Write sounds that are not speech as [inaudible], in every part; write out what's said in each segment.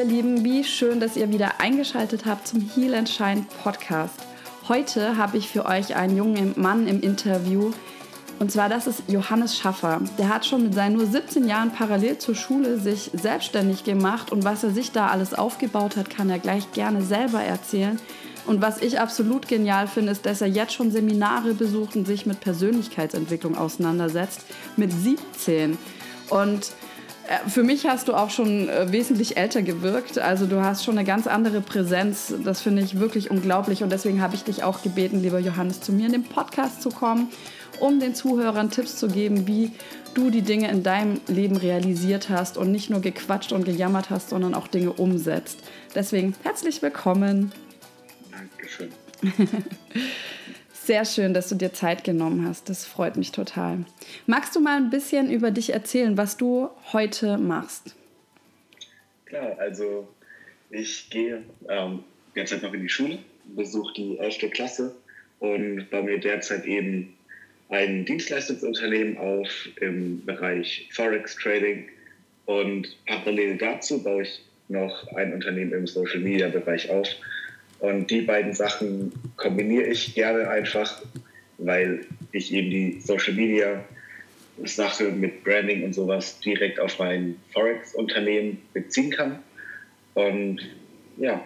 Ihr Lieben, wie schön, dass ihr wieder eingeschaltet habt zum Heal and Shine Podcast. Heute habe ich für euch einen jungen Mann im Interview. Und zwar das ist Johannes Schaffer. Der hat schon mit seinen nur 17 Jahren parallel zur Schule sich selbstständig gemacht und was er sich da alles aufgebaut hat, kann er gleich gerne selber erzählen. Und was ich absolut genial finde, ist, dass er jetzt schon Seminare besucht und sich mit Persönlichkeitsentwicklung auseinandersetzt. Mit 17. Und für mich hast du auch schon äh, wesentlich älter gewirkt. Also du hast schon eine ganz andere Präsenz. Das finde ich wirklich unglaublich. Und deswegen habe ich dich auch gebeten, lieber Johannes, zu mir in den Podcast zu kommen, um den Zuhörern Tipps zu geben, wie du die Dinge in deinem Leben realisiert hast und nicht nur gequatscht und gejammert hast, sondern auch Dinge umsetzt. Deswegen herzlich willkommen. Dankeschön. [laughs] Sehr schön, dass du dir Zeit genommen hast. Das freut mich total. Magst du mal ein bisschen über dich erzählen, was du heute machst? Klar, also ich gehe ähm, derzeit noch in die Schule, besuche die 11. Klasse und baue mir derzeit eben ein Dienstleistungsunternehmen auf im Bereich Forex Trading und parallel dazu baue ich noch ein Unternehmen im Social Media Bereich auf und die beiden Sachen kombiniere ich gerne einfach, weil ich eben die Social Media Sache mit Branding und sowas direkt auf mein Forex-Unternehmen beziehen kann. Und ja.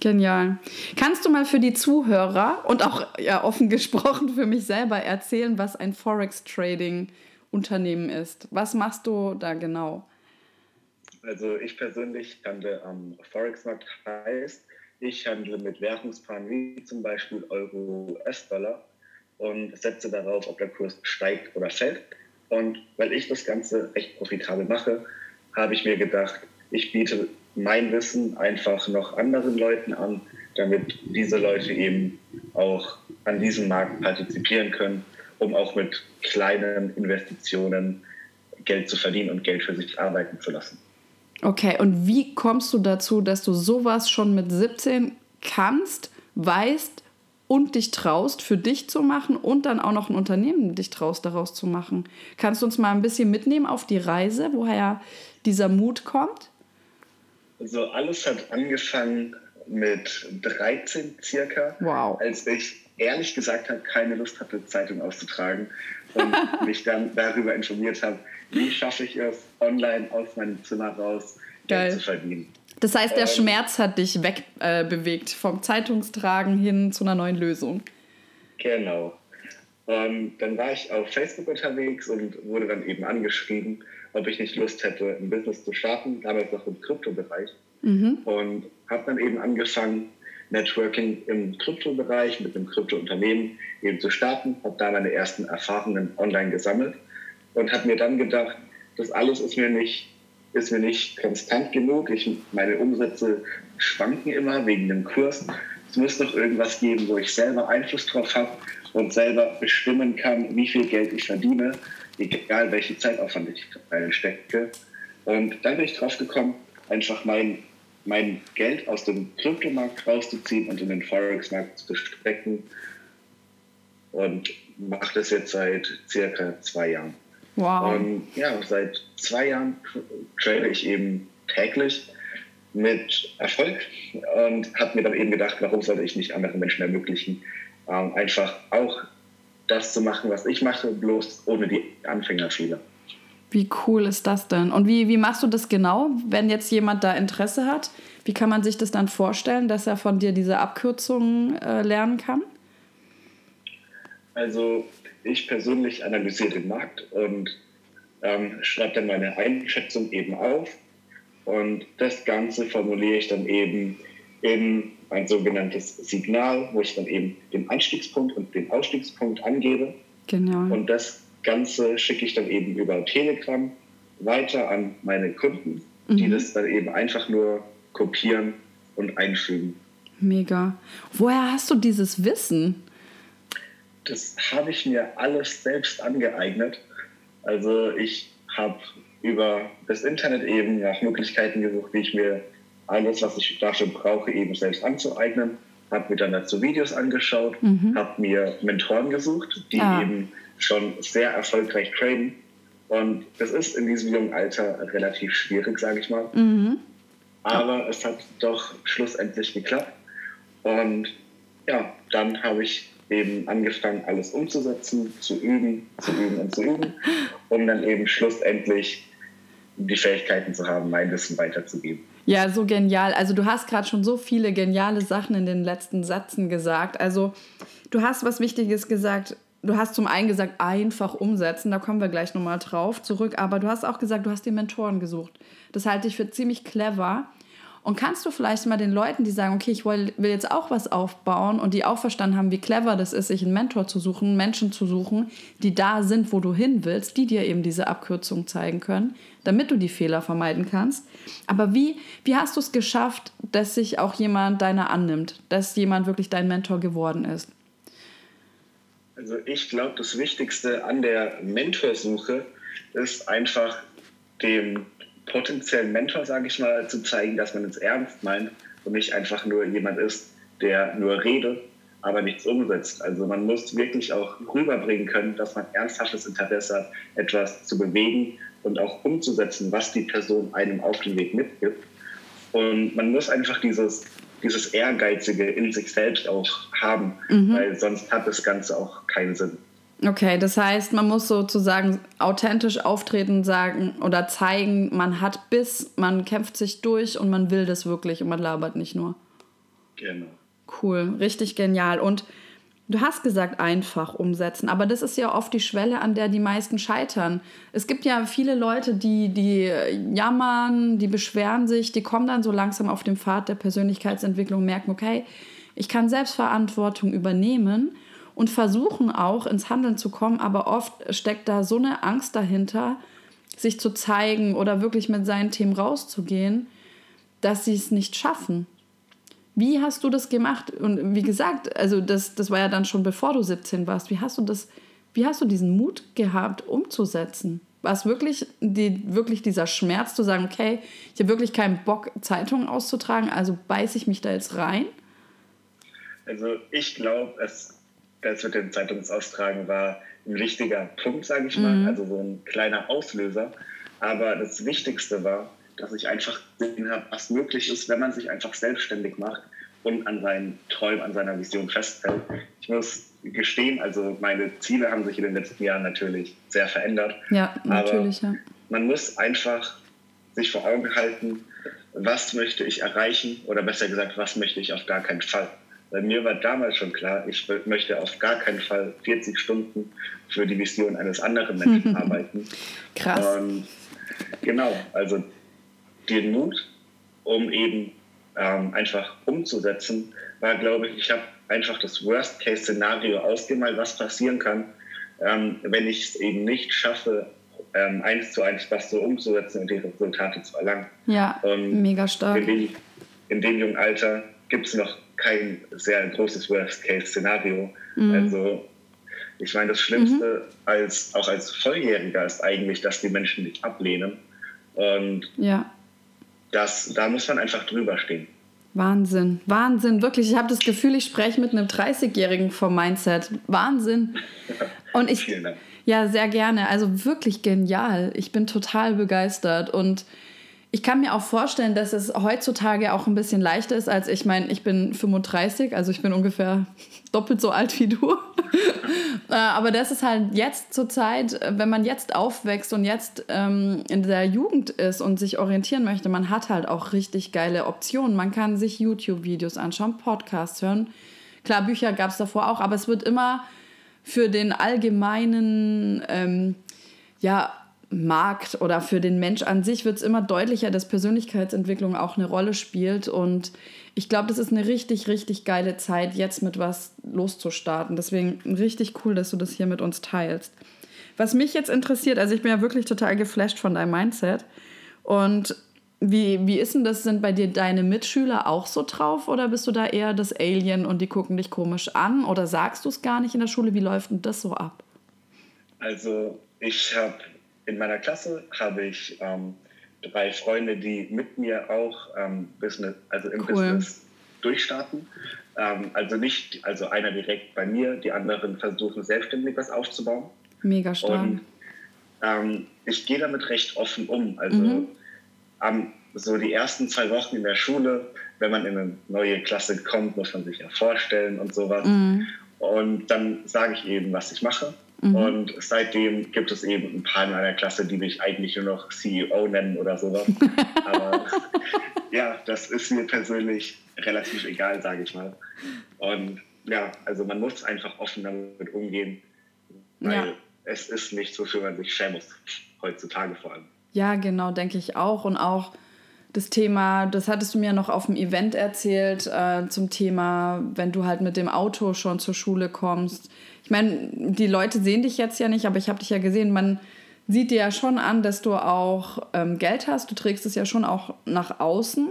Genial. Kannst du mal für die Zuhörer und auch ja, offen gesprochen für mich selber erzählen, was ein Forex-Trading-Unternehmen ist? Was machst du da genau? Also ich persönlich handle am Forex-Markt heißt, ich handle mit Währungspaaren wie zum Beispiel Euro, US-Dollar und setze darauf, ob der Kurs steigt oder fällt. Und weil ich das Ganze recht profitabel mache, habe ich mir gedacht, ich biete mein Wissen einfach noch anderen Leuten an, damit diese Leute eben auch an diesem Markt partizipieren können, um auch mit kleinen Investitionen Geld zu verdienen und Geld für sich arbeiten zu lassen. Okay, und wie kommst du dazu, dass du sowas schon mit 17 kannst, weißt und dich traust, für dich zu machen und dann auch noch ein Unternehmen dich traust, daraus zu machen? Kannst du uns mal ein bisschen mitnehmen auf die Reise, woher dieser Mut kommt? Also alles hat angefangen mit 13 circa, wow. als ich ehrlich gesagt habe, keine Lust hatte, Zeitung auszutragen und [laughs] mich dann darüber informiert habe, wie schaffe ich es, online aus meinem Zimmer raus Geld zu verdienen. Das heißt, der ähm, Schmerz hat dich wegbewegt äh, vom Zeitungstragen hin zu einer neuen Lösung. Genau. Und dann war ich auf Facebook unterwegs und wurde dann eben angeschrieben, ob ich nicht Lust hätte, ein Business zu starten, damals noch im Kryptobereich. Mhm. Und habe dann eben angefangen, Networking im Kryptobereich mit einem Kryptounternehmen eben zu starten, habe da meine ersten Erfahrungen online gesammelt und habe mir dann gedacht, das alles ist mir nicht, ist mir nicht konstant genug. Ich, meine Umsätze schwanken immer wegen dem Kurs. Es muss doch irgendwas geben, wo ich selber Einfluss drauf habe und selber bestimmen kann, wie viel Geld ich verdiene, egal welche Zeitaufwand ich stecke. Und dann bin ich drauf gekommen, einfach mein, mein Geld aus dem Kryptomarkt rauszuziehen und in den Forex-Markt zu stecken. Und mache das jetzt seit circa zwei Jahren. Wow. Und ja, seit zwei Jahren trade ich eben täglich mit Erfolg und habe mir dann eben gedacht, warum sollte ich nicht anderen Menschen ermöglichen, ähm, einfach auch das zu machen, was ich mache, bloß ohne die Anfängerfehler. Wie cool ist das denn? Und wie, wie machst du das genau, wenn jetzt jemand da Interesse hat? Wie kann man sich das dann vorstellen, dass er von dir diese Abkürzungen äh, lernen kann? Also ich persönlich analysiere den Markt und ähm, schreibe dann meine Einschätzung eben auf. Und das Ganze formuliere ich dann eben in ein sogenanntes Signal, wo ich dann eben den Einstiegspunkt und den Ausstiegspunkt angebe. Genau. Und das Ganze schicke ich dann eben über Telegram weiter an meine Kunden, mhm. die das dann eben einfach nur kopieren und einfügen. Mega. Woher hast du dieses Wissen? Das habe ich mir alles selbst angeeignet. Also ich habe über das Internet eben nach Möglichkeiten gesucht, wie ich mir alles, was ich dafür brauche, eben selbst anzueignen. Habe mir dann dazu Videos angeschaut, mhm. habe mir Mentoren gesucht, die ah. eben schon sehr erfolgreich traden. Und das ist in diesem jungen Alter relativ schwierig, sage ich mal. Mhm. Aber es hat doch schlussendlich geklappt. Und ja, dann habe ich eben angefangen, alles umzusetzen, zu üben, zu üben und zu üben, um dann eben schlussendlich die Fähigkeiten zu haben, mein Wissen weiterzugeben. Ja, so genial. Also du hast gerade schon so viele geniale Sachen in den letzten Sätzen gesagt. Also du hast was Wichtiges gesagt. Du hast zum einen gesagt, einfach umsetzen, da kommen wir gleich nochmal drauf zurück, aber du hast auch gesagt, du hast dir Mentoren gesucht. Das halte ich für ziemlich clever. Und kannst du vielleicht mal den Leuten, die sagen, okay, ich will, jetzt auch was aufbauen und die auch verstanden haben, wie clever das ist, sich einen Mentor zu suchen, Menschen zu suchen, die da sind, wo du hin willst, die dir eben diese Abkürzung zeigen können, damit du die Fehler vermeiden kannst. Aber wie, wie hast du es geschafft, dass sich auch jemand deiner annimmt, dass jemand wirklich dein Mentor geworden ist? Also ich glaube, das Wichtigste an der Mentorsuche ist einfach dem potenziellen Mentor, sage ich mal, zu zeigen, dass man es ernst meint und nicht einfach nur jemand ist, der nur redet, aber nichts umsetzt. Also man muss wirklich auch rüberbringen können, dass man ernsthaftes Interesse hat, etwas zu bewegen und auch umzusetzen, was die Person einem auf den Weg mitgibt. Und man muss einfach dieses, dieses Ehrgeizige in sich selbst auch haben, mhm. weil sonst hat das Ganze auch keinen Sinn. Okay, das heißt, man muss sozusagen authentisch auftreten, sagen oder zeigen, man hat Biss, man kämpft sich durch und man will das wirklich und man labert nicht nur. Genau. Cool, richtig genial. Und du hast gesagt, einfach umsetzen, aber das ist ja oft die Schwelle, an der die meisten scheitern. Es gibt ja viele Leute, die, die jammern, die beschweren sich, die kommen dann so langsam auf den Pfad der Persönlichkeitsentwicklung, merken, okay, ich kann Selbstverantwortung übernehmen und versuchen auch ins Handeln zu kommen, aber oft steckt da so eine Angst dahinter, sich zu zeigen oder wirklich mit seinen Themen rauszugehen, dass sie es nicht schaffen. Wie hast du das gemacht? Und wie gesagt, also das, das war ja dann schon bevor du 17 warst. Wie hast du das, wie hast du diesen Mut gehabt, umzusetzen? War es wirklich, die, wirklich dieser Schmerz zu sagen, okay, ich habe wirklich keinen Bock, Zeitungen auszutragen, also beiße ich mich da jetzt rein? Also ich glaube, es das mit dem Zeitungsaustragen war ein wichtiger Punkt, sage ich mal, mhm. also so ein kleiner Auslöser. Aber das Wichtigste war, dass ich einfach gesehen habe, was möglich ist, wenn man sich einfach selbstständig macht und an seinen Träumen, an seiner Vision festhält. Ich muss gestehen, also meine Ziele haben sich in den letzten Jahren natürlich sehr verändert. Ja, natürlich. Aber ja. Man muss einfach sich vor Augen halten, was möchte ich erreichen oder besser gesagt, was möchte ich auf gar keinen Fall. Bei mir war damals schon klar, ich möchte auf gar keinen Fall 40 Stunden für die Vision eines anderen Menschen [laughs] arbeiten. Krass. Und genau, also den Mut, um eben ähm, einfach umzusetzen, war, glaube ich, ich habe einfach das Worst-Case-Szenario ausgemalt, was passieren kann, ähm, wenn ich es eben nicht schaffe, ähm, eins zu eins was so umzusetzen und die Resultate zu erlangen. Ja, und mega stark. In dem, in dem jungen Alter gibt es noch kein sehr großes Worst-Case-Szenario. Mhm. Also ich meine, das Schlimmste mhm. als auch als Volljähriger ist eigentlich, dass die Menschen dich ablehnen. Und ja. das, da muss man einfach drüber stehen. Wahnsinn, Wahnsinn, wirklich. Ich habe das Gefühl, ich spreche mit einem 30-Jährigen vom Mindset. Wahnsinn. [laughs] Und ich, ja, sehr gerne. Also wirklich genial. Ich bin total begeistert und ich kann mir auch vorstellen, dass es heutzutage auch ein bisschen leichter ist, als ich meine, ich bin 35, also ich bin ungefähr [laughs] doppelt so alt wie du. [laughs] Äh, aber das ist halt jetzt zur Zeit, wenn man jetzt aufwächst und jetzt ähm, in der Jugend ist und sich orientieren möchte, man hat halt auch richtig geile Optionen. Man kann sich YouTube-Videos anschauen, Podcasts hören. Klar, Bücher gab es davor auch, aber es wird immer für den allgemeinen ähm, ja, Markt oder für den Mensch an sich wird es immer deutlicher, dass Persönlichkeitsentwicklung auch eine Rolle spielt. Und ich glaube, das ist eine richtig, richtig geile Zeit, jetzt mit was loszustarten. Deswegen richtig cool, dass du das hier mit uns teilst. Was mich jetzt interessiert, also ich bin ja wirklich total geflasht von deinem Mindset. Und wie, wie ist denn das? Sind bei dir deine Mitschüler auch so drauf oder bist du da eher das Alien und die gucken dich komisch an? Oder sagst du es gar nicht in der Schule? Wie läuft denn das so ab? Also ich habe in meiner Klasse habe ich ähm, drei Freunde, die mit mir auch ähm, Business, also im cool. Business durchstarten. Ähm, also nicht, also einer direkt bei mir, die anderen versuchen selbstständig was aufzubauen. Mega stark. Und ähm, ich gehe damit recht offen um. Also mhm. so die ersten zwei Wochen in der Schule, wenn man in eine neue Klasse kommt, muss man sich ja vorstellen und sowas. Mhm. Und dann sage ich eben, was ich mache. Mhm. Und seitdem gibt es eben ein paar in meiner Klasse, die mich eigentlich nur noch CEO nennen oder sowas. [laughs] Aber [laughs] ja, das ist mir persönlich relativ egal, sage ich mal. Und ja, also man muss einfach offen damit umgehen, weil ja. es ist nichts, wofür man sich schämen muss, heutzutage vor allem. Ja, genau, denke ich auch. Und auch das Thema, das hattest du mir noch auf dem Event erzählt, äh, zum Thema, wenn du halt mit dem Auto schon zur Schule kommst. Ich meine, die Leute sehen dich jetzt ja nicht, aber ich habe dich ja gesehen, man sieht dir ja schon an, dass du auch ähm, Geld hast. Du trägst es ja schon auch nach außen.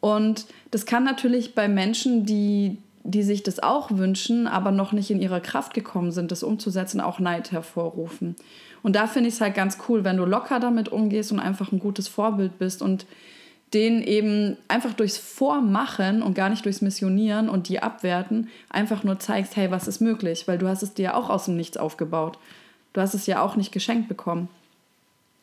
Und das kann natürlich bei Menschen, die, die sich das auch wünschen, aber noch nicht in ihre Kraft gekommen sind, das umzusetzen, auch Neid hervorrufen. Und da finde ich es halt ganz cool, wenn du locker damit umgehst und einfach ein gutes Vorbild bist und den eben einfach durchs Vormachen und gar nicht durchs Missionieren und die abwerten, einfach nur zeigst, hey, was ist möglich? Weil du hast es dir ja auch aus dem Nichts aufgebaut. Du hast es ja auch nicht geschenkt bekommen.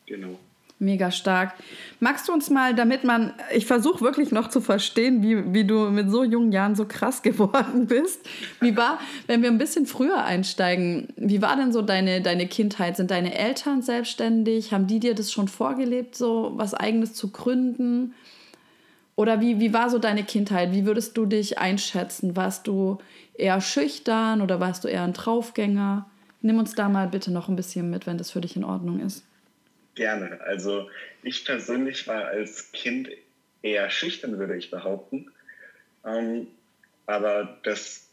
Genau. Mega stark. Magst du uns mal, damit man, ich versuche wirklich noch zu verstehen, wie, wie du mit so jungen Jahren so krass [laughs] geworden bist. Wie war, wenn wir ein bisschen früher einsteigen, wie war denn so deine, deine Kindheit? Sind deine Eltern selbstständig? Haben die dir das schon vorgelebt, so was Eigenes zu gründen? Oder wie, wie war so deine Kindheit? Wie würdest du dich einschätzen? Warst du eher schüchtern oder warst du eher ein Draufgänger? Nimm uns da mal bitte noch ein bisschen mit, wenn das für dich in Ordnung ist. Gerne. Also ich persönlich war als Kind eher schüchtern, würde ich behaupten. Ähm, aber das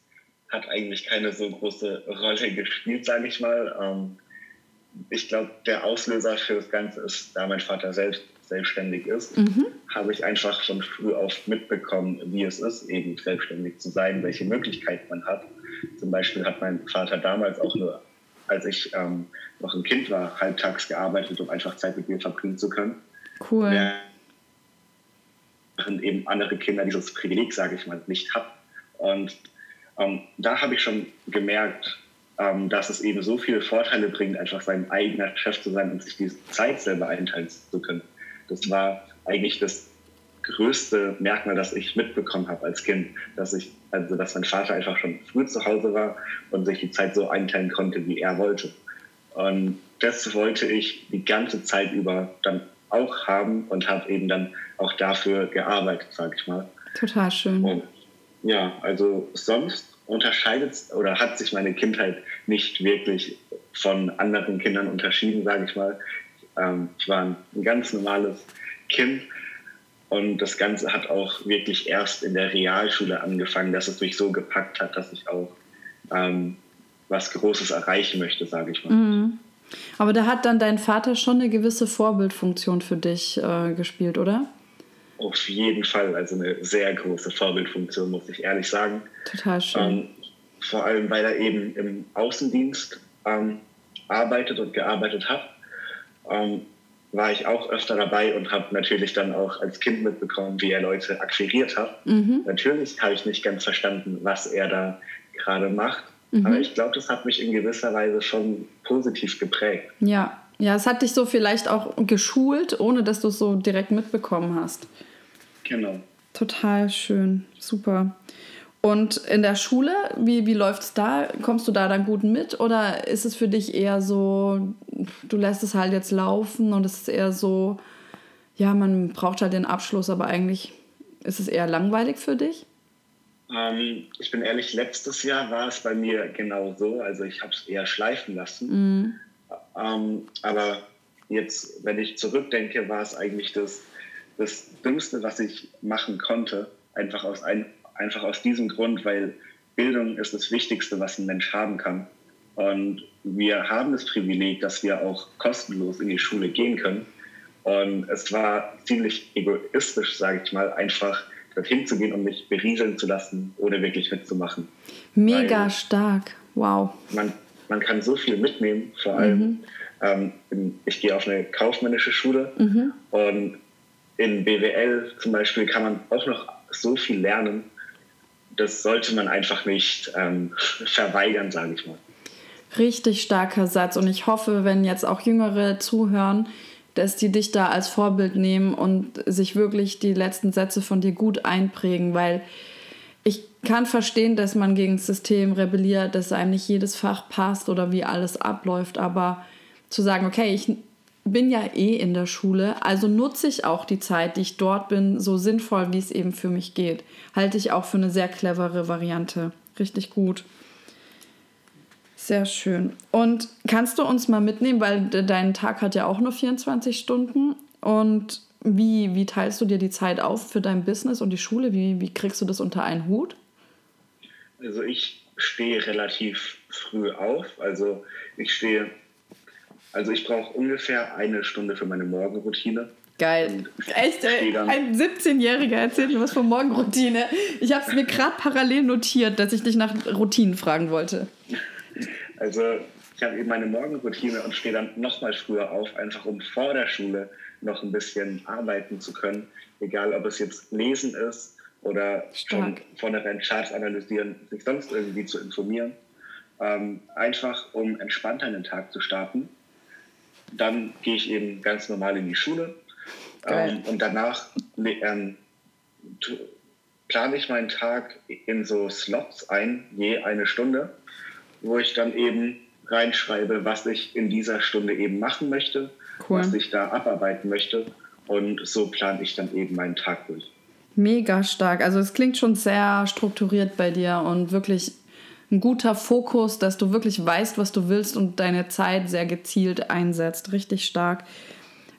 hat eigentlich keine so große Rolle gespielt, sage ich mal. Ähm, ich glaube, der Auslöser für das Ganze ist, da mein Vater selbst selbstständig ist, mhm. habe ich einfach schon früh auf mitbekommen, wie es ist, eben selbstständig zu sein, welche Möglichkeiten man hat. Zum Beispiel hat mein Vater damals auch nur, als ich ähm, noch ein Kind war, halbtags gearbeitet, um einfach Zeit mit mir verbringen zu können. Cool. Während eben andere Kinder dieses Privileg, sage ich mal, nicht haben. Und ähm, da habe ich schon gemerkt, ähm, dass es eben so viele Vorteile bringt, einfach sein eigener Chef zu sein und sich diese Zeit selber einteilen zu können. Das war eigentlich das größte Merkmal, das ich mitbekommen habe als Kind, dass ich, also dass mein Vater einfach schon früh zu Hause war und sich die Zeit so einteilen konnte, wie er wollte. Und das wollte ich die ganze Zeit über dann auch haben und habe eben dann auch dafür gearbeitet, sage ich mal. Total schön. Und ja, also sonst unterscheidet oder hat sich meine Kindheit nicht wirklich von anderen Kindern unterschieden, sage ich mal. Ähm, ich war ein ganz normales Kind und das Ganze hat auch wirklich erst in der Realschule angefangen, dass es mich so gepackt hat, dass ich auch ähm, was Großes erreichen möchte, sage ich mal. Mhm. Aber da hat dann dein Vater schon eine gewisse Vorbildfunktion für dich äh, gespielt, oder? Auf jeden Fall, also eine sehr große Vorbildfunktion, muss ich ehrlich sagen. Total schön. Ähm, vor allem, weil er eben im Außendienst ähm, arbeitet und gearbeitet hat, ähm, war ich auch öfter dabei und habe natürlich dann auch als Kind mitbekommen, wie er Leute akquiriert hat. Mhm. Natürlich habe ich nicht ganz verstanden, was er da gerade macht. Mhm. Aber ich glaube, das hat mich in gewisser Weise schon positiv geprägt. Ja, ja, es hat dich so vielleicht auch geschult, ohne dass du es so direkt mitbekommen hast. Genau. Total schön, super. Und in der Schule, wie, wie läuft es da? Kommst du da dann gut mit oder ist es für dich eher so, du lässt es halt jetzt laufen und es ist eher so, ja, man braucht halt den Abschluss, aber eigentlich ist es eher langweilig für dich? Ähm, ich bin ehrlich, letztes Jahr war es bei mir genau so. Also ich habe es eher schleifen lassen. Mhm. Ähm, aber jetzt, wenn ich zurückdenke, war es eigentlich das, das Dümmste, was ich machen konnte. Einfach aus, ein, einfach aus diesem Grund, weil Bildung ist das Wichtigste, was ein Mensch haben kann. Und wir haben das Privileg, dass wir auch kostenlos in die Schule gehen können. Und es war ziemlich egoistisch, sage ich mal, einfach dorthin zu gehen und mich berieseln zu lassen, ohne wirklich mitzumachen. Mega Weil stark, wow. Man, man kann so viel mitnehmen, vor allem, mhm. ähm, ich gehe auf eine kaufmännische Schule mhm. und in BWL zum Beispiel kann man auch noch so viel lernen. Das sollte man einfach nicht ähm, verweigern, sage ich mal. Richtig starker Satz und ich hoffe, wenn jetzt auch Jüngere zuhören, dass die dich da als Vorbild nehmen und sich wirklich die letzten Sätze von dir gut einprägen, weil ich kann verstehen, dass man gegen das System rebelliert, dass einem nicht jedes Fach passt oder wie alles abläuft, aber zu sagen, okay, ich bin ja eh in der Schule, also nutze ich auch die Zeit, die ich dort bin, so sinnvoll, wie es eben für mich geht. Halte ich auch für eine sehr clevere Variante. Richtig gut. Sehr schön. Und kannst du uns mal mitnehmen, weil dein Tag hat ja auch nur 24 Stunden. Und wie, wie teilst du dir die Zeit auf für dein Business und die Schule? Wie, wie kriegst du das unter einen Hut? Also ich stehe relativ früh auf. Also ich stehe, also ich brauche ungefähr eine Stunde für meine Morgenroutine. Geil. Echt, ey, ein 17-Jähriger erzählt mir was von Morgenroutine. Ich habe es mir gerade parallel notiert, dass ich dich nach Routinen fragen wollte. Also ich habe eben meine Morgenroutine und stehe dann noch mal früher auf, einfach um vor der Schule noch ein bisschen arbeiten zu können. Egal, ob es jetzt Lesen ist oder Stark. schon vornherein Charts analysieren, sich sonst irgendwie zu informieren. Ähm, einfach, um entspannter in den Tag zu starten. Dann gehe ich eben ganz normal in die Schule. Ähm, und danach ähm, plane ich meinen Tag in so Slots ein, je eine Stunde wo ich dann eben reinschreibe, was ich in dieser Stunde eben machen möchte, cool. was ich da abarbeiten möchte. Und so plane ich dann eben meinen Tag durch. Mega stark. Also es klingt schon sehr strukturiert bei dir und wirklich ein guter Fokus, dass du wirklich weißt, was du willst und deine Zeit sehr gezielt einsetzt. Richtig stark.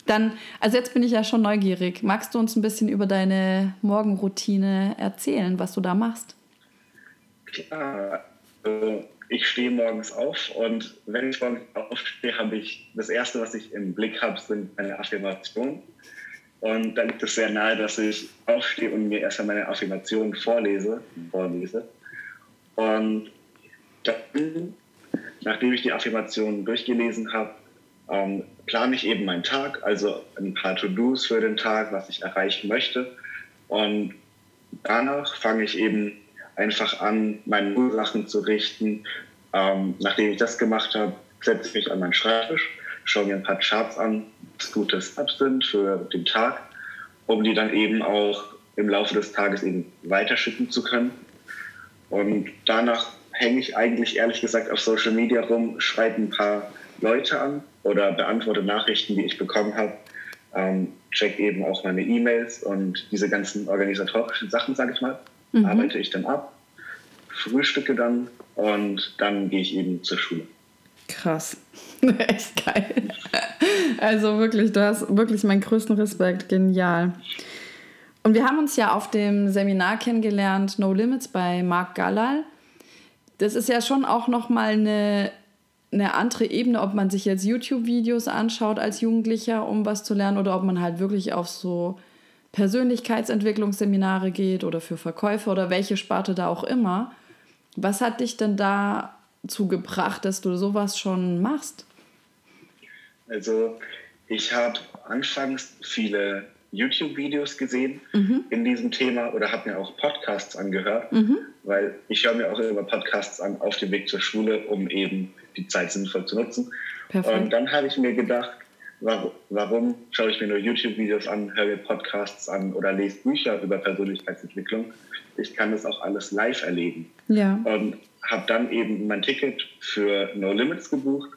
Dann, also jetzt bin ich ja schon neugierig. Magst du uns ein bisschen über deine Morgenroutine erzählen, was du da machst? Klar. Also ich stehe morgens auf und wenn ich morgens aufstehe, habe ich das Erste, was ich im Blick habe, sind meine Affirmationen. Und dann liegt es sehr nahe, dass ich aufstehe und mir erstmal meine Affirmationen vorlese, vorlese. Und dann, nachdem ich die Affirmationen durchgelesen habe, ähm, plane ich eben meinen Tag, also ein paar To-Dos für den Tag, was ich erreichen möchte. Und danach fange ich eben einfach an, meine Ursachen zu richten. Ähm, nachdem ich das gemacht habe, setze ich mich an meinen Schreibtisch, schaue mir ein paar Charts an, was gute Steps sind für den Tag, um die dann eben auch im Laufe des Tages eben weiterschicken zu können. Und danach hänge ich eigentlich ehrlich gesagt auf Social Media rum, schreibe ein paar Leute an oder beantworte Nachrichten, die ich bekommen habe, ähm, check eben auch meine E-Mails und diese ganzen organisatorischen Sachen, sage ich mal mhm. arbeite ich dann ab, frühstücke dann und dann gehe ich eben zur Schule. Krass. [laughs] Echt geil. Also wirklich, du hast wirklich meinen größten Respekt. Genial. Und wir haben uns ja auf dem Seminar kennengelernt, No Limits bei Marc Gallal. Das ist ja schon auch nochmal eine, eine andere Ebene, ob man sich jetzt YouTube-Videos anschaut als Jugendlicher, um was zu lernen, oder ob man halt wirklich auf so Persönlichkeitsentwicklungsseminare geht oder für Verkäufer oder welche Sparte da auch immer. Was hat dich denn dazu gebracht, dass du sowas schon machst? Also ich habe anfangs viele YouTube-Videos gesehen mhm. in diesem Thema oder habe mir auch Podcasts angehört, mhm. weil ich höre mir auch immer Podcasts an auf dem Weg zur Schule, um eben die Zeit sinnvoll zu nutzen. Perfekt. Und dann habe ich mir gedacht, warum, warum schaue ich mir nur YouTube-Videos an, höre Podcasts an oder lese Bücher über Persönlichkeitsentwicklung? Ich kann das auch alles live erleben. Ja. Und habe dann eben mein Ticket für No Limits gebucht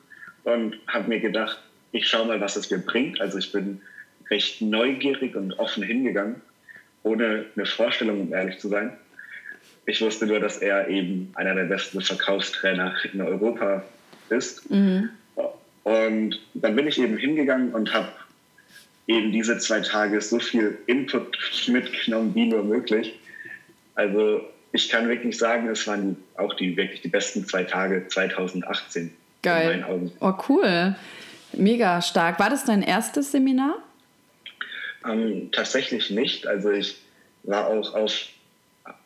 und habe mir gedacht, ich schaue mal, was es mir bringt. Also ich bin recht neugierig und offen hingegangen, ohne eine Vorstellung, um ehrlich zu sein. Ich wusste nur, dass er eben einer der besten Verkaufstrainer in Europa ist. Mhm. Und dann bin ich eben hingegangen und habe eben diese zwei Tage so viel Input [laughs] mitgenommen, wie nur möglich. Also ich kann wirklich sagen, es waren auch die wirklich die besten zwei Tage 2018. Geil. In meinen Augen. Oh, cool. Mega stark. War das dein erstes Seminar? Ähm, tatsächlich nicht. Also ich war auch auf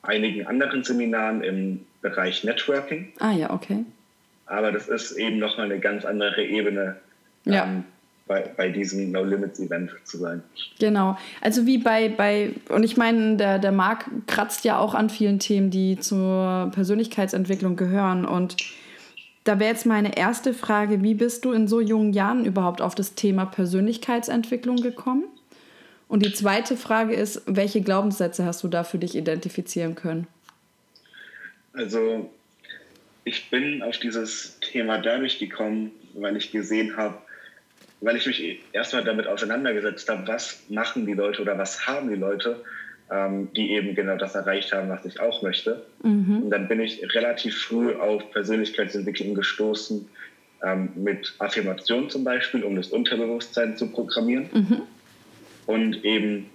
einigen anderen Seminaren im Bereich Networking. Ah ja, okay. Aber das ist eben nochmal eine ganz andere Ebene. Ja. Ähm, bei, bei diesem No Limits Event zu sein. Genau. Also wie bei, bei und ich meine, der, der Marc kratzt ja auch an vielen Themen, die zur Persönlichkeitsentwicklung gehören. Und da wäre jetzt meine erste Frage, wie bist du in so jungen Jahren überhaupt auf das Thema Persönlichkeitsentwicklung gekommen? Und die zweite Frage ist, welche Glaubenssätze hast du da für dich identifizieren können? Also ich bin auf dieses Thema dadurch gekommen, weil ich gesehen habe, weil ich mich erstmal damit auseinandergesetzt habe, was machen die Leute oder was haben die Leute, ähm, die eben genau das erreicht haben, was ich auch möchte. Mhm. Und dann bin ich relativ früh auf Persönlichkeitsentwicklung gestoßen, ähm, mit Affirmation zum Beispiel, um das Unterbewusstsein zu programmieren. Mhm. Und eben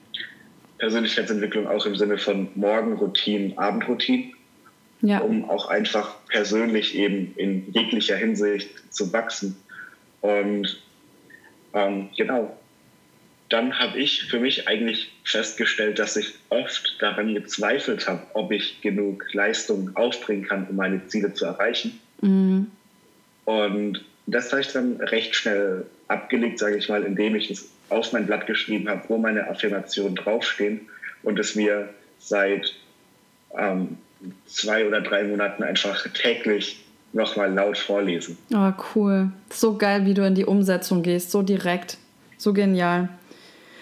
Persönlichkeitsentwicklung auch im Sinne von Morgenroutinen, Abendroutinen ja. um auch einfach persönlich eben in jeglicher Hinsicht zu wachsen. Und ähm, genau, dann habe ich für mich eigentlich festgestellt, dass ich oft daran gezweifelt habe, ob ich genug Leistung aufbringen kann, um meine Ziele zu erreichen. Mhm. Und das habe ich dann recht schnell abgelegt, sage ich mal, indem ich es auf mein Blatt geschrieben habe, wo meine Affirmationen draufstehen und es mir seit ähm, zwei oder drei Monaten einfach täglich nochmal laut vorlesen. Oh, cool. So geil, wie du in die Umsetzung gehst, so direkt, so genial.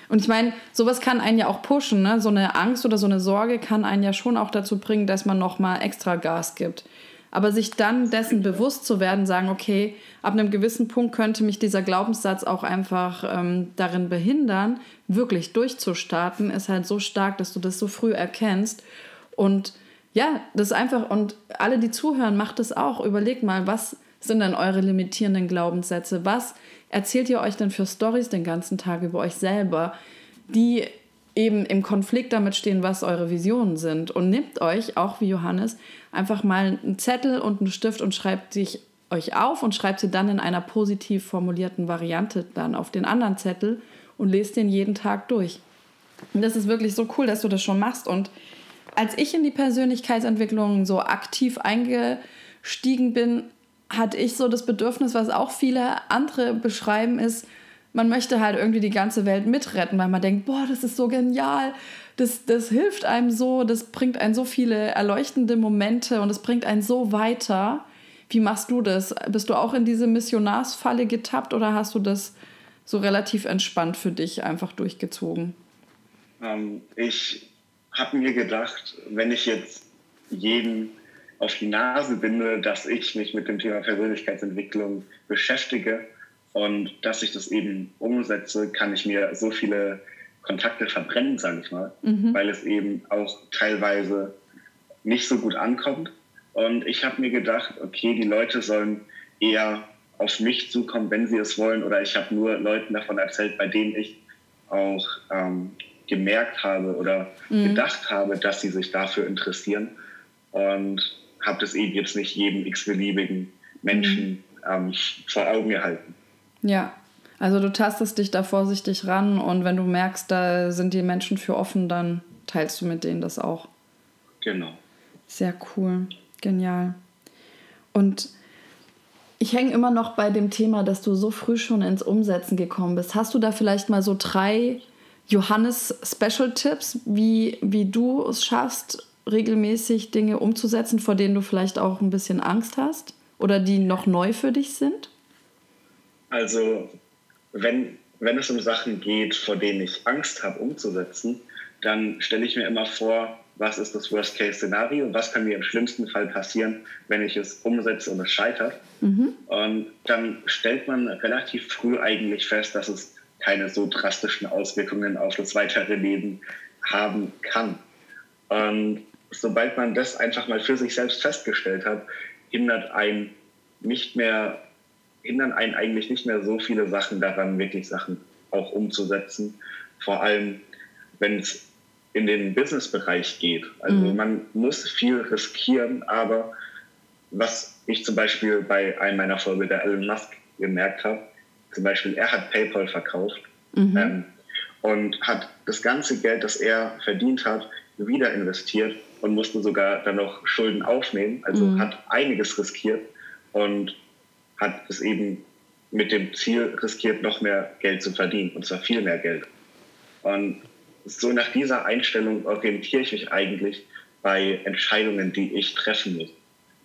Und ich meine, sowas kann einen ja auch pushen, ne? So eine Angst oder so eine Sorge kann einen ja schon auch dazu bringen, dass man nochmal extra Gas gibt. Aber sich dann dessen bewusst zu werden, sagen, okay, ab einem gewissen Punkt könnte mich dieser Glaubenssatz auch einfach ähm, darin behindern, wirklich durchzustarten, ist halt so stark, dass du das so früh erkennst. Und ja, das ist einfach, und alle, die zuhören, macht es auch. Überlegt mal, was sind denn eure limitierenden Glaubenssätze? Was erzählt ihr euch denn für Stories den ganzen Tag über euch selber, die eben im Konflikt damit stehen, was eure Visionen sind? Und nehmt euch, auch wie Johannes, einfach mal einen Zettel und einen Stift und schreibt sich euch auf und schreibt sie dann in einer positiv formulierten Variante dann auf den anderen Zettel und lest den jeden Tag durch. Und das ist wirklich so cool, dass du das schon machst und als ich in die Persönlichkeitsentwicklung so aktiv eingestiegen bin, hatte ich so das Bedürfnis, was auch viele andere beschreiben, ist, man möchte halt irgendwie die ganze Welt mitretten, weil man denkt, boah, das ist so genial, das, das hilft einem so, das bringt einen so viele erleuchtende Momente und es bringt einen so weiter. Wie machst du das? Bist du auch in diese Missionarsfalle getappt oder hast du das so relativ entspannt für dich einfach durchgezogen? Ähm, ich habe mir gedacht, wenn ich jetzt jeden auf die Nase binde, dass ich mich mit dem Thema Persönlichkeitsentwicklung beschäftige und dass ich das eben umsetze, kann ich mir so viele Kontakte verbrennen, sage ich mal, mhm. weil es eben auch teilweise nicht so gut ankommt. Und ich habe mir gedacht, okay, die Leute sollen eher auf mich zukommen, wenn sie es wollen, oder ich habe nur Leuten davon erzählt, bei denen ich auch ähm, gemerkt habe oder mhm. gedacht habe, dass sie sich dafür interessieren und habe das eben jetzt nicht jedem x-beliebigen Menschen mhm. ähm, vor Augen gehalten. Ja, also du tastest dich da vorsichtig ran und wenn du merkst, da sind die Menschen für offen, dann teilst du mit denen das auch. Genau. Sehr cool, genial. Und ich hänge immer noch bei dem Thema, dass du so früh schon ins Umsetzen gekommen bist. Hast du da vielleicht mal so drei Johannes Special Tipps, wie, wie du es schaffst, regelmäßig Dinge umzusetzen, vor denen du vielleicht auch ein bisschen Angst hast oder die noch neu für dich sind? Also, wenn, wenn es um Sachen geht, vor denen ich Angst habe umzusetzen, dann stelle ich mir immer vor, was ist das Worst-Case-Szenario, was kann mir im schlimmsten Fall passieren, wenn ich es umsetze und es scheitert. Mhm. Und dann stellt man relativ früh eigentlich fest, dass es keine so drastischen Auswirkungen auf das weitere Leben haben kann. Und sobald man das einfach mal für sich selbst festgestellt hat, hindert ein nicht mehr, hindern einen eigentlich nicht mehr so viele Sachen daran, wirklich Sachen auch umzusetzen. Vor allem, wenn es in den Business-Bereich geht. Also mhm. man muss viel riskieren, aber was ich zum Beispiel bei einem meiner Vorbilder, Elon Musk, gemerkt habe, zum Beispiel, er hat PayPal verkauft mhm. ähm, und hat das ganze Geld, das er verdient hat, wieder investiert und musste sogar dann noch Schulden aufnehmen. Also mhm. hat einiges riskiert und hat es eben mit dem Ziel riskiert, noch mehr Geld zu verdienen, und zwar viel mehr Geld. Und so nach dieser Einstellung orientiere ich mich eigentlich bei Entscheidungen, die ich treffen muss.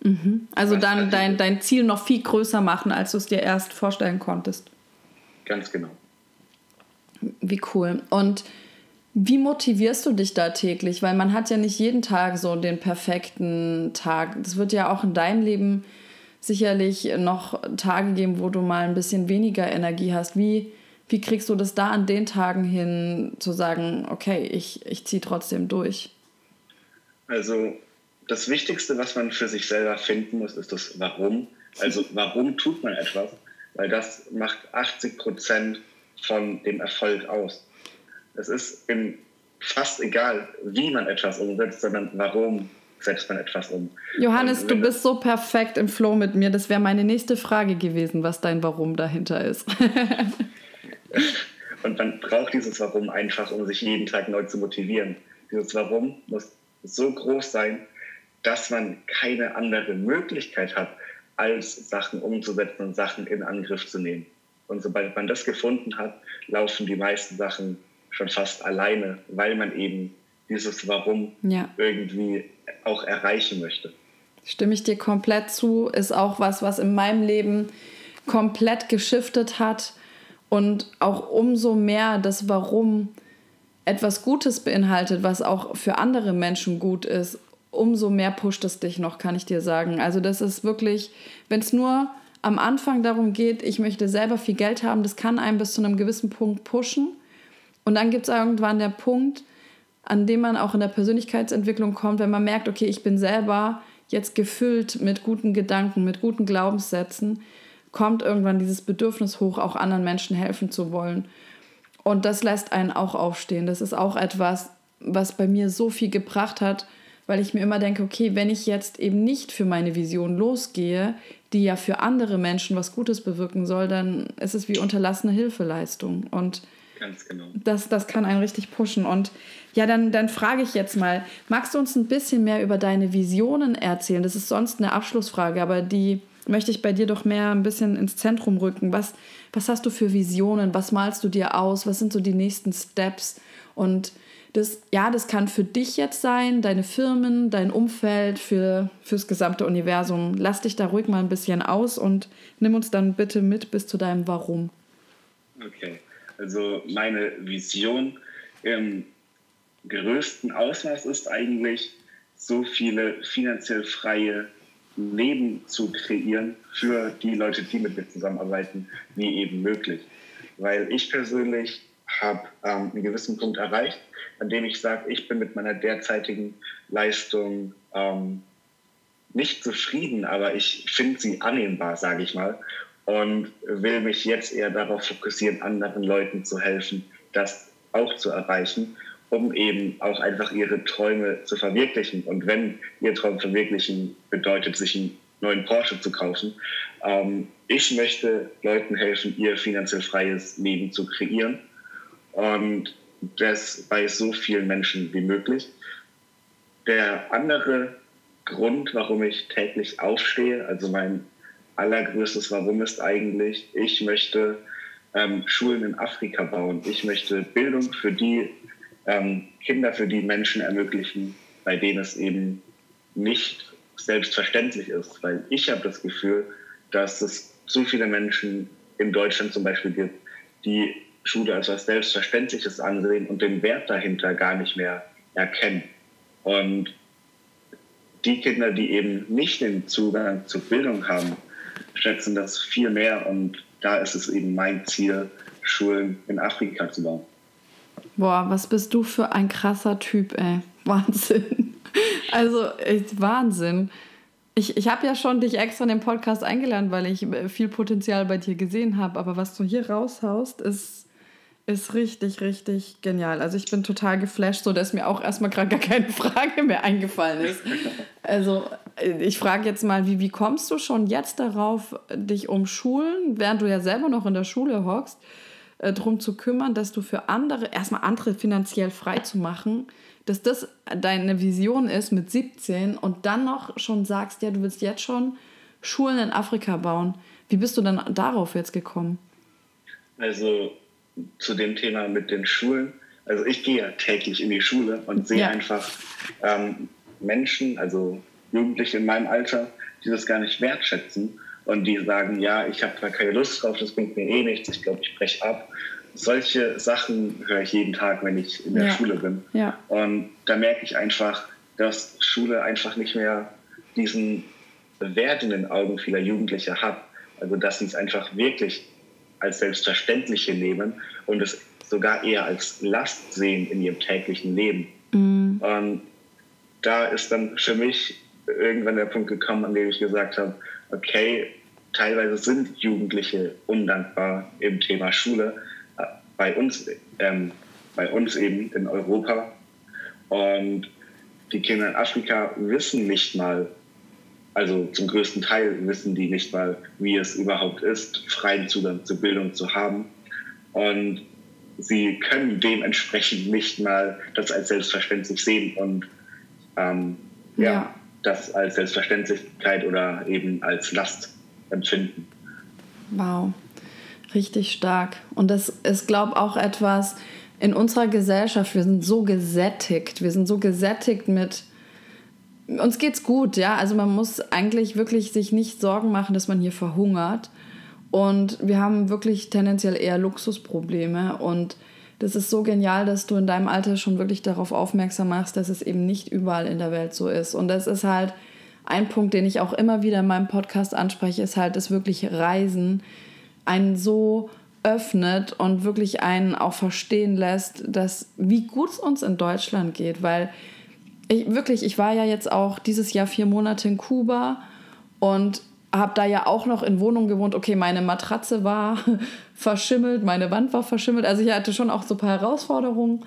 Mhm. Also dann dein, dein Ziel noch viel größer machen, als du es dir erst vorstellen konntest. Ganz genau. Wie cool. Und wie motivierst du dich da täglich? Weil man hat ja nicht jeden Tag so den perfekten Tag. Das wird ja auch in deinem Leben sicherlich noch Tage geben, wo du mal ein bisschen weniger Energie hast. Wie, wie kriegst du das da an den Tagen hin, zu sagen, okay, ich, ich ziehe trotzdem durch? Also das Wichtigste, was man für sich selber finden muss, ist das Warum. Also [laughs] warum tut man etwas? Weil das macht 80 Prozent von dem Erfolg aus. Es ist im fast egal, wie man etwas umsetzt, sondern warum setzt man etwas um. Johannes, du bist so perfekt im Flow mit mir. Das wäre meine nächste Frage gewesen, was dein Warum dahinter ist. [laughs] und man braucht dieses Warum einfach, um sich jeden Tag neu zu motivieren. Dieses Warum muss so groß sein, dass man keine andere Möglichkeit hat, als Sachen umzusetzen und Sachen in Angriff zu nehmen. Und sobald man das gefunden hat, laufen die meisten Sachen schon fast alleine, weil man eben dieses Warum ja. irgendwie auch erreichen möchte. Stimme ich dir komplett zu, ist auch was, was in meinem Leben komplett geschiftet hat und auch umso mehr das Warum etwas Gutes beinhaltet, was auch für andere Menschen gut ist, umso mehr pusht es dich noch, kann ich dir sagen. Also das ist wirklich, wenn es nur am Anfang darum geht, ich möchte selber viel Geld haben, das kann einen bis zu einem gewissen Punkt pushen. Und dann gibt es irgendwann der Punkt, an dem man auch in der Persönlichkeitsentwicklung kommt, wenn man merkt, okay, ich bin selber jetzt gefüllt mit guten Gedanken, mit guten Glaubenssätzen, kommt irgendwann dieses Bedürfnis hoch, auch anderen Menschen helfen zu wollen. Und das lässt einen auch aufstehen. Das ist auch etwas, was bei mir so viel gebracht hat, weil ich mir immer denke, okay, wenn ich jetzt eben nicht für meine Vision losgehe, die ja für andere Menschen was Gutes bewirken soll, dann ist es wie unterlassene Hilfeleistung. Und Ganz genau. Das, das kann einen richtig pushen. Und ja, dann, dann frage ich jetzt mal, magst du uns ein bisschen mehr über deine Visionen erzählen? Das ist sonst eine Abschlussfrage, aber die möchte ich bei dir doch mehr ein bisschen ins Zentrum rücken. Was, was hast du für Visionen? Was malst du dir aus? Was sind so die nächsten Steps? Und das, ja, das kann für dich jetzt sein, deine Firmen, dein Umfeld, für, fürs gesamte Universum. Lass dich da ruhig mal ein bisschen aus und nimm uns dann bitte mit bis zu deinem Warum. Okay. Also meine Vision im größten Ausmaß ist eigentlich, so viele finanziell freie Leben zu kreieren für die Leute, die mit mir zusammenarbeiten, wie eben möglich. Weil ich persönlich habe ähm, einen gewissen Punkt erreicht, an dem ich sage, ich bin mit meiner derzeitigen Leistung ähm, nicht zufrieden, aber ich finde sie annehmbar, sage ich mal und will mich jetzt eher darauf fokussieren, anderen Leuten zu helfen, das auch zu erreichen, um eben auch einfach ihre Träume zu verwirklichen. Und wenn ihr Traum verwirklichen bedeutet, sich einen neuen Porsche zu kaufen, ähm, ich möchte Leuten helfen, ihr finanziell freies Leben zu kreieren und das bei so vielen Menschen wie möglich. Der andere Grund, warum ich täglich aufstehe, also mein allergrößtes Warum ist eigentlich, ich möchte ähm, Schulen in Afrika bauen. Ich möchte Bildung für die ähm, Kinder, für die Menschen ermöglichen, bei denen es eben nicht selbstverständlich ist. Weil ich habe das Gefühl, dass es zu viele Menschen in Deutschland zum Beispiel gibt, die Schule als etwas Selbstverständliches ansehen und den Wert dahinter gar nicht mehr erkennen. Und die Kinder, die eben nicht den Zugang zur Bildung haben, schätzen das viel mehr und da ist es eben mein Ziel, Schulen in Afrika zu bauen. Boah, was bist du für ein krasser Typ, ey. [laughs] Wahnsinn. Also, echt Wahnsinn. Ich, ich habe ja schon dich extra in den Podcast eingeladen, weil ich viel Potenzial bei dir gesehen habe. Aber was du hier raushaust, ist ist richtig, richtig genial. Also ich bin total geflasht, so dass mir auch erstmal gerade gar keine [laughs] Frage mehr eingefallen ist. Also ich frage jetzt mal, wie, wie kommst du schon jetzt darauf, dich um Schulen, während du ja selber noch in der Schule hockst, äh, darum zu kümmern, dass du für andere, erstmal andere finanziell frei zu machen, dass das deine Vision ist mit 17 und dann noch schon sagst, ja, du willst jetzt schon Schulen in Afrika bauen. Wie bist du dann darauf jetzt gekommen? Also zu dem Thema mit den Schulen. Also ich gehe ja täglich in die Schule und sehe ja. einfach ähm, Menschen, also Jugendliche in meinem Alter, die das gar nicht wertschätzen und die sagen, ja, ich habe da keine Lust drauf, das bringt mir eh nichts, ich glaube, ich breche ab. Solche Sachen höre ich jeden Tag, wenn ich in der ja. Schule bin. Ja. Und da merke ich einfach, dass Schule einfach nicht mehr diesen Wert in den Augen vieler Jugendlicher hat. Also dass sie es einfach wirklich als Selbstverständliche nehmen und es sogar eher als Last sehen in ihrem täglichen Leben. Mhm. Und da ist dann für mich irgendwann der Punkt gekommen, an dem ich gesagt habe, okay, teilweise sind Jugendliche undankbar im Thema Schule. Äh, bei uns, ähm, bei uns eben in Europa. Und die Kinder in Afrika wissen nicht mal, also zum größten Teil wissen die nicht mal, wie es überhaupt ist, freien Zugang zur Bildung zu haben. Und sie können dementsprechend nicht mal das als selbstverständlich sehen und ähm, ja. ja. das als Selbstverständlichkeit oder eben als Last empfinden. Wow, richtig stark. Und das ist, glaube ich, auch etwas in unserer Gesellschaft. Wir sind so gesättigt. Wir sind so gesättigt mit. Uns geht's gut, ja. Also man muss eigentlich wirklich sich nicht Sorgen machen, dass man hier verhungert. Und wir haben wirklich tendenziell eher Luxusprobleme. Und das ist so genial, dass du in deinem Alter schon wirklich darauf aufmerksam machst, dass es eben nicht überall in der Welt so ist. Und das ist halt ein Punkt, den ich auch immer wieder in meinem Podcast anspreche, ist halt, dass wirklich Reisen einen so öffnet und wirklich einen auch verstehen lässt, dass wie gut es uns in Deutschland geht, weil ich wirklich, ich war ja jetzt auch dieses Jahr vier Monate in Kuba und habe da ja auch noch in Wohnungen gewohnt. Okay, meine Matratze war [laughs] verschimmelt, meine Wand war verschimmelt. Also ich hatte schon auch so ein paar Herausforderungen.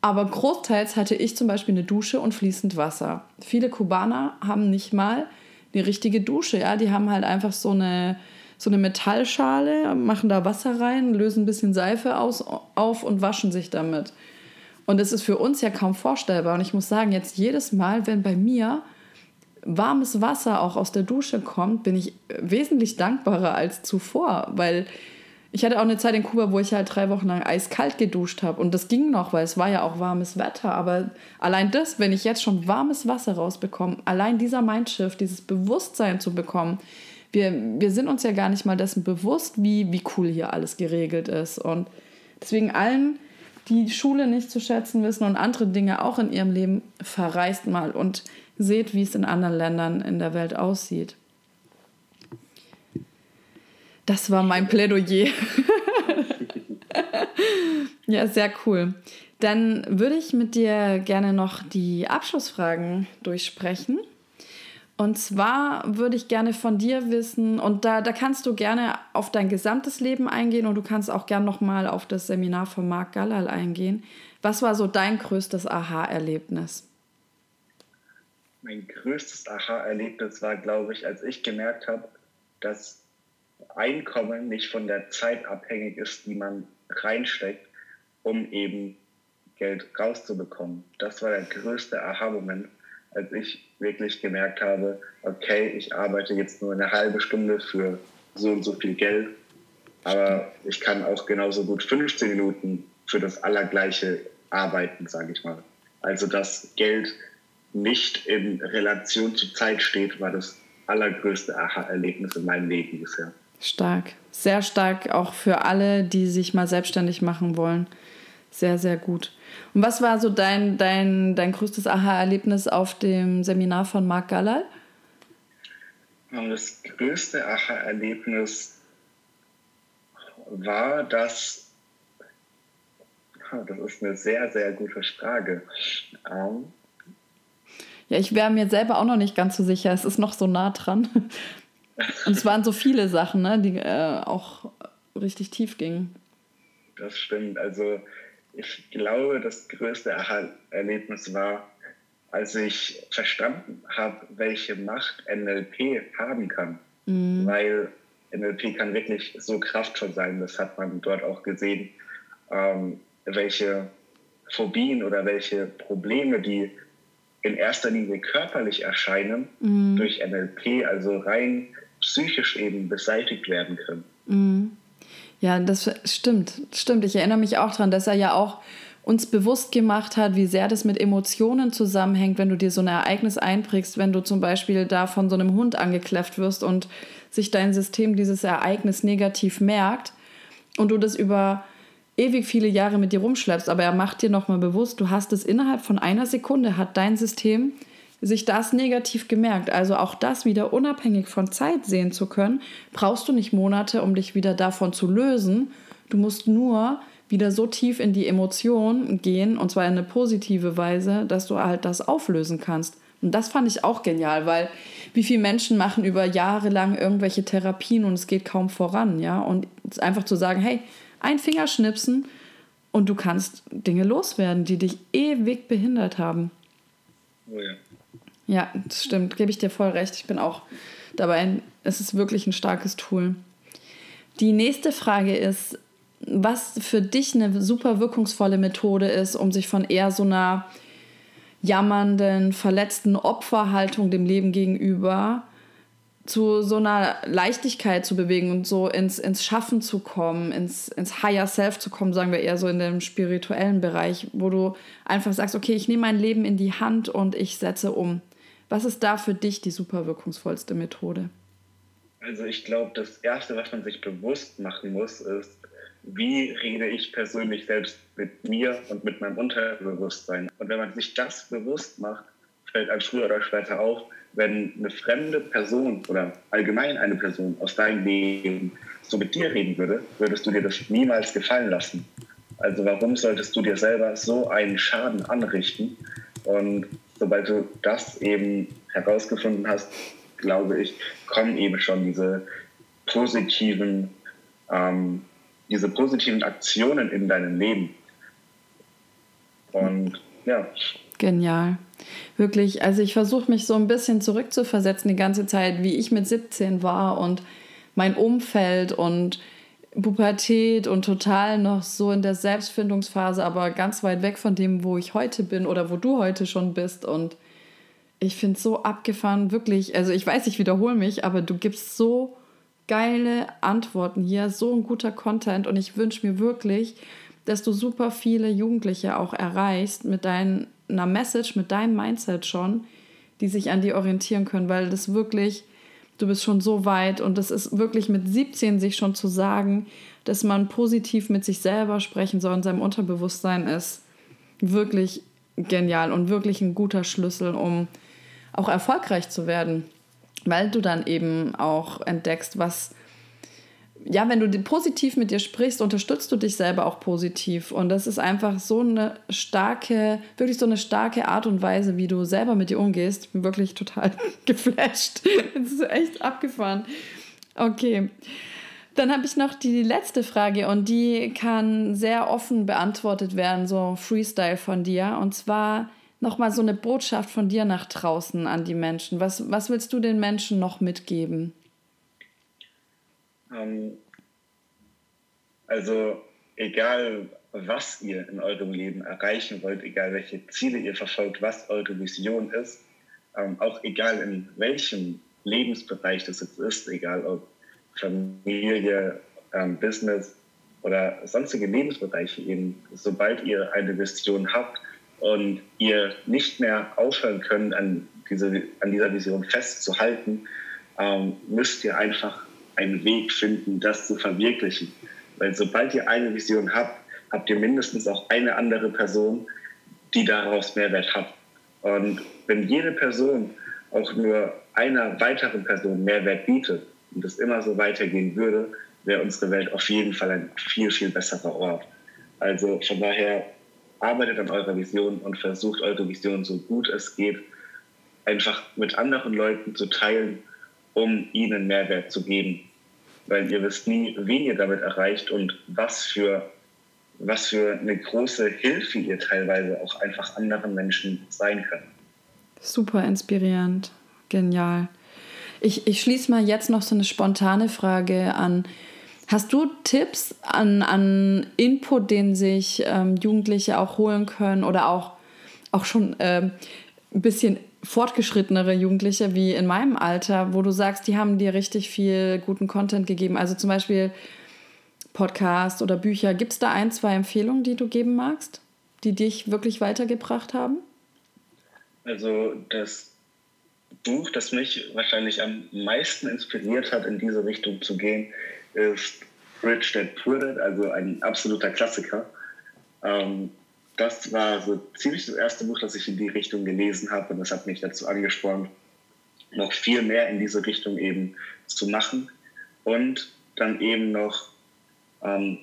Aber großteils hatte ich zum Beispiel eine Dusche und fließend Wasser. Viele Kubaner haben nicht mal eine richtige Dusche. Ja? Die haben halt einfach so eine, so eine Metallschale, machen da Wasser rein, lösen ein bisschen Seife aus, auf und waschen sich damit. Und das ist für uns ja kaum vorstellbar. Und ich muss sagen, jetzt jedes Mal, wenn bei mir warmes Wasser auch aus der Dusche kommt, bin ich wesentlich dankbarer als zuvor, weil ich hatte auch eine Zeit in Kuba, wo ich halt drei Wochen lang eiskalt geduscht habe. Und das ging noch, weil es war ja auch warmes Wetter. Aber allein das, wenn ich jetzt schon warmes Wasser rausbekomme, allein dieser Mindshift, dieses Bewusstsein zu bekommen, wir, wir sind uns ja gar nicht mal dessen bewusst, wie, wie cool hier alles geregelt ist. Und deswegen allen, die Schule nicht zu schätzen wissen und andere Dinge auch in ihrem Leben, verreist mal und seht, wie es in anderen Ländern in der Welt aussieht. Das war mein Plädoyer. [laughs] ja, sehr cool. Dann würde ich mit dir gerne noch die Abschlussfragen durchsprechen. Und zwar würde ich gerne von dir wissen, und da, da kannst du gerne auf dein gesamtes Leben eingehen und du kannst auch gerne nochmal auf das Seminar von Marc Gallal eingehen. Was war so dein größtes Aha-Erlebnis? Mein größtes Aha-Erlebnis war, glaube ich, als ich gemerkt habe, dass Einkommen nicht von der Zeit abhängig ist, die man reinsteckt, um eben Geld rauszubekommen. Das war der größte Aha-Moment, als ich wirklich gemerkt habe, okay, ich arbeite jetzt nur eine halbe Stunde für so und so viel Geld, aber ich kann auch genauso gut 15 Minuten für das Allergleiche arbeiten, sage ich mal. Also dass Geld nicht in Relation zur Zeit steht, war das allergrößte Aha-Erlebnis in meinem Leben bisher. Stark. Sehr stark auch für alle, die sich mal selbstständig machen wollen. Sehr, sehr gut. Und was war so dein, dein, dein größtes Aha-Erlebnis auf dem Seminar von Marc Gallal? Das größte Aha-Erlebnis war, dass. Das ist eine sehr, sehr gute Frage. Ähm, ja, ich wäre mir selber auch noch nicht ganz so sicher. Es ist noch so nah dran. [laughs] Und es waren so viele Sachen, ne, die äh, auch richtig tief gingen. Das stimmt. Also ich glaube, das größte Erlebnis war, als ich verstanden habe, welche Macht NLP haben kann. Mhm. Weil NLP kann wirklich so kraftvoll sein. Das hat man dort auch gesehen, ähm, welche Phobien oder welche Probleme, die in erster Linie körperlich erscheinen, mhm. durch NLP, also rein psychisch eben beseitigt werden können. Mhm. Ja, das stimmt. Stimmt. Ich erinnere mich auch daran, dass er ja auch uns bewusst gemacht hat, wie sehr das mit Emotionen zusammenhängt, wenn du dir so ein Ereignis einprägst, wenn du zum Beispiel da von so einem Hund angekläfft wirst und sich dein System dieses Ereignis negativ merkt und du das über ewig viele Jahre mit dir rumschleppst, aber er macht dir nochmal bewusst, du hast es innerhalb von einer Sekunde, hat dein System sich das negativ gemerkt. Also auch das wieder unabhängig von Zeit sehen zu können, brauchst du nicht Monate, um dich wieder davon zu lösen. Du musst nur wieder so tief in die Emotion gehen, und zwar in eine positive Weise, dass du halt das auflösen kannst. Und das fand ich auch genial, weil wie viele Menschen machen über Jahre lang irgendwelche Therapien und es geht kaum voran, ja? Und einfach zu sagen, hey, ein Fingerschnipsen und du kannst Dinge loswerden, die dich ewig behindert haben. Oh ja. Ja, das stimmt, gebe ich dir voll recht. Ich bin auch dabei. Es ist wirklich ein starkes Tool. Die nächste Frage ist, was für dich eine super wirkungsvolle Methode ist, um sich von eher so einer jammernden, verletzten Opferhaltung dem Leben gegenüber zu so einer Leichtigkeit zu bewegen und so ins, ins Schaffen zu kommen, ins, ins Higher Self zu kommen, sagen wir eher so in dem spirituellen Bereich, wo du einfach sagst, okay, ich nehme mein Leben in die Hand und ich setze um. Was ist da für dich die super wirkungsvollste Methode? Also ich glaube, das Erste, was man sich bewusst machen muss, ist, wie rede ich persönlich selbst mit mir und mit meinem Unterbewusstsein. Und wenn man sich das bewusst macht, fällt einem früher oder später auf, wenn eine fremde Person oder allgemein eine Person aus deinem Leben so mit dir reden würde, würdest du dir das niemals gefallen lassen. Also warum solltest du dir selber so einen Schaden anrichten? Und sobald du das eben herausgefunden hast, glaube ich, kommen eben schon diese positiven, ähm, diese positiven Aktionen in deinem Leben. Und ja. Genial. Wirklich, also ich versuche mich so ein bisschen zurückzuversetzen die ganze Zeit, wie ich mit 17 war und mein Umfeld und Pubertät und total noch so in der Selbstfindungsphase, aber ganz weit weg von dem, wo ich heute bin oder wo du heute schon bist. Und ich finde so abgefahren, wirklich. Also ich weiß, ich wiederhole mich, aber du gibst so geile Antworten hier, so ein guter Content und ich wünsche mir wirklich, dass du super viele Jugendliche auch erreichst mit deiner Message, mit deinem Mindset schon, die sich an dir orientieren können, weil das wirklich, du bist schon so weit. Und das ist wirklich mit 17 sich schon zu sagen, dass man positiv mit sich selber sprechen soll in seinem Unterbewusstsein ist wirklich genial und wirklich ein guter Schlüssel, um auch erfolgreich zu werden, weil du dann eben auch entdeckst, was ja, wenn du positiv mit dir sprichst, unterstützt du dich selber auch positiv. Und das ist einfach so eine starke, wirklich so eine starke Art und Weise, wie du selber mit dir umgehst. Bin wirklich total [laughs] geflasht. Das ist echt abgefahren. Okay. Dann habe ich noch die letzte Frage und die kann sehr offen beantwortet werden, so Freestyle von dir. Und zwar nochmal so eine Botschaft von dir nach draußen an die Menschen. Was, was willst du den Menschen noch mitgeben? Ähm, also egal, was ihr in eurem Leben erreichen wollt, egal welche Ziele ihr verfolgt, was eure Vision ist, ähm, auch egal in welchem Lebensbereich das jetzt ist, egal ob Familie, ähm, Business oder sonstige Lebensbereiche eben, sobald ihr eine Vision habt und ihr nicht mehr aufhören könnt, an, diese, an dieser Vision festzuhalten, ähm, müsst ihr einfach einen Weg finden, das zu verwirklichen. Weil sobald ihr eine Vision habt, habt ihr mindestens auch eine andere Person, die daraus Mehrwert hat. Und wenn jede Person auch nur einer weiteren Person Mehrwert bietet und es immer so weitergehen würde, wäre unsere Welt auf jeden Fall ein viel, viel besserer Ort. Also von daher arbeitet an eurer Vision und versucht eure Vision so gut es geht einfach mit anderen Leuten zu teilen um ihnen Mehrwert zu geben. Weil ihr wisst nie, wen ihr damit erreicht und was für, was für eine große Hilfe ihr teilweise auch einfach anderen Menschen sein könnt. Super inspirierend. Genial. Ich, ich schließe mal jetzt noch so eine spontane Frage an. Hast du Tipps an, an Input, den sich ähm, Jugendliche auch holen können oder auch, auch schon ähm, ein bisschen fortgeschrittenere Jugendliche wie in meinem Alter, wo du sagst, die haben dir richtig viel guten Content gegeben. Also zum Beispiel Podcast oder Bücher. Gibt es da ein, zwei Empfehlungen, die du geben magst, die dich wirklich weitergebracht haben? Also das Buch, das mich wahrscheinlich am meisten inspiriert hat, in diese Richtung zu gehen, ist Rich Dad Poor Dad, also ein absoluter Klassiker. Ähm, das war so ziemlich das erste Buch, das ich in die Richtung gelesen habe. Und das hat mich dazu angespornt, noch viel mehr in diese Richtung eben zu machen. Und dann eben noch ähm,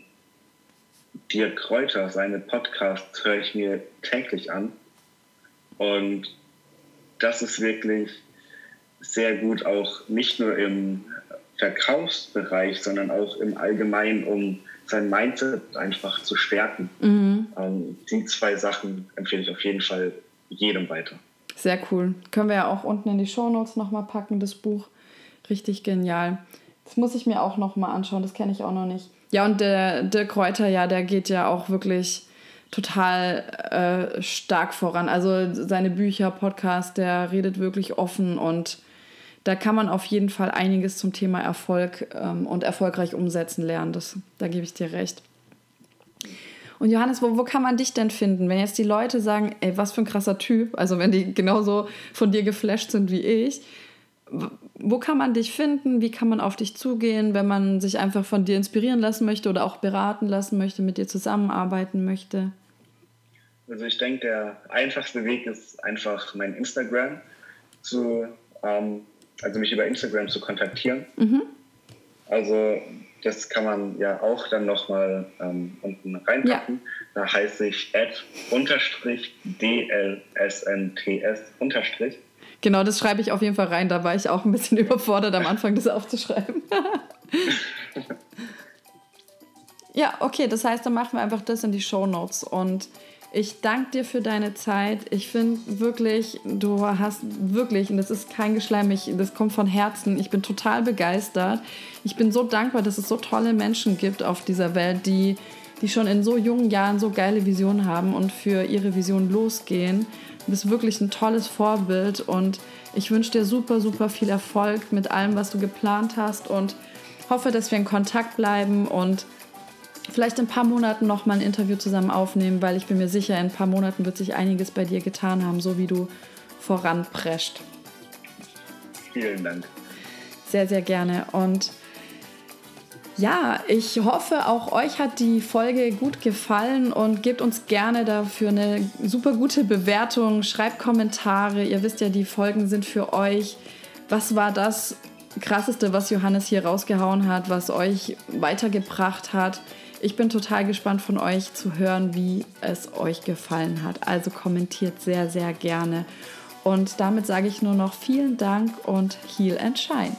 Dirk Kräuter, seine Podcasts höre ich mir täglich an. Und das ist wirklich sehr gut auch nicht nur im Verkaufsbereich, sondern auch im Allgemeinen, um sein Mindset einfach zu stärken. Mhm. Ähm, die zwei Sachen empfehle ich auf jeden Fall jedem weiter. Sehr cool. Können wir ja auch unten in die Shownotes nochmal packen, das Buch. Richtig genial. Das muss ich mir auch nochmal anschauen, das kenne ich auch noch nicht. Ja, und der Dirk Kräuter, ja, der geht ja auch wirklich total äh, stark voran. Also seine Bücher, Podcast, der redet wirklich offen und da kann man auf jeden Fall einiges zum Thema Erfolg ähm, und erfolgreich umsetzen lernen. Das, da gebe ich dir recht. Und Johannes, wo, wo kann man dich denn finden, wenn jetzt die Leute sagen, ey, was für ein krasser Typ, also wenn die genauso von dir geflasht sind wie ich, wo kann man dich finden? Wie kann man auf dich zugehen, wenn man sich einfach von dir inspirieren lassen möchte oder auch beraten lassen möchte, mit dir zusammenarbeiten möchte? Also ich denke, der einfachste Weg ist einfach mein Instagram zu ähm, also mich über Instagram zu kontaktieren. Mhm. Also das kann man ja auch dann nochmal ähm, unten reinpacken. Ja. Da heiße ich at unterstrich DLSNTS unterstrich. Genau, das schreibe ich auf jeden Fall rein. Da war ich auch ein bisschen [laughs] überfordert am Anfang, das aufzuschreiben. [laughs] ja, okay, das heißt, dann machen wir einfach das in die Show Notes und ich danke dir für deine Zeit. Ich finde wirklich, du hast wirklich, und das ist kein Geschleim, ich, das kommt von Herzen. Ich bin total begeistert. Ich bin so dankbar, dass es so tolle Menschen gibt auf dieser Welt, die, die schon in so jungen Jahren so geile Visionen haben und für ihre Vision losgehen. Du bist wirklich ein tolles Vorbild und ich wünsche dir super, super viel Erfolg mit allem, was du geplant hast und hoffe, dass wir in Kontakt bleiben und vielleicht in ein paar Monaten noch mal ein Interview zusammen aufnehmen, weil ich bin mir sicher, in ein paar Monaten wird sich einiges bei dir getan haben, so wie du voranprescht. Vielen Dank. Sehr, sehr gerne. Und ja, ich hoffe, auch euch hat die Folge gut gefallen und gebt uns gerne dafür eine super gute Bewertung. Schreibt Kommentare. Ihr wisst ja, die Folgen sind für euch. Was war das Krasseste, was Johannes hier rausgehauen hat, was euch weitergebracht hat? Ich bin total gespannt von euch zu hören, wie es euch gefallen hat. Also kommentiert sehr, sehr gerne. Und damit sage ich nur noch vielen Dank und Heal and Shine.